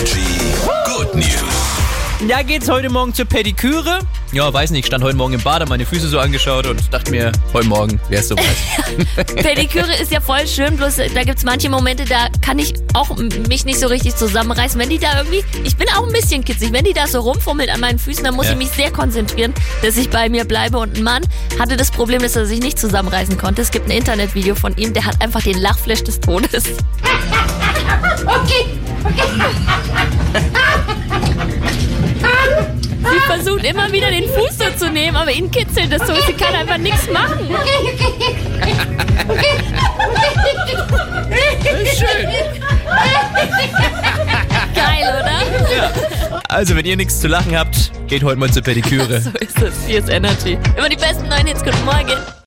Energy Good News. Da geht's heute Morgen zur Pediküre. Ja, weiß nicht, ich stand heute Morgen im Bad, hab meine Füße so angeschaut und dachte mir, heute Morgen wär's soweit. Pediküre ist ja voll schön, bloß da gibt's manche Momente, da kann ich auch mich nicht so richtig zusammenreißen. Wenn die da irgendwie, ich bin auch ein bisschen kitzig, wenn die da so rumfummelt an meinen Füßen, dann muss Ja. ich mich sehr konzentrieren, dass ich bei mir bleibe. Und ein Mann hatte das Problem, dass er sich nicht zusammenreißen konnte. Es gibt ein Internetvideo von ihm, der hat einfach den Lachflash des Todes. versucht immer wieder den Fuß so zu nehmen, aber ihn kitzelt es so. Sie kann einfach nichts machen. Geil, oder? Also, wenn ihr nichts zu lachen habt, geht heute mal zur Pediküre. So ist es. Hier ist Energy. Immer die besten neuen Hits. Guten Morgen.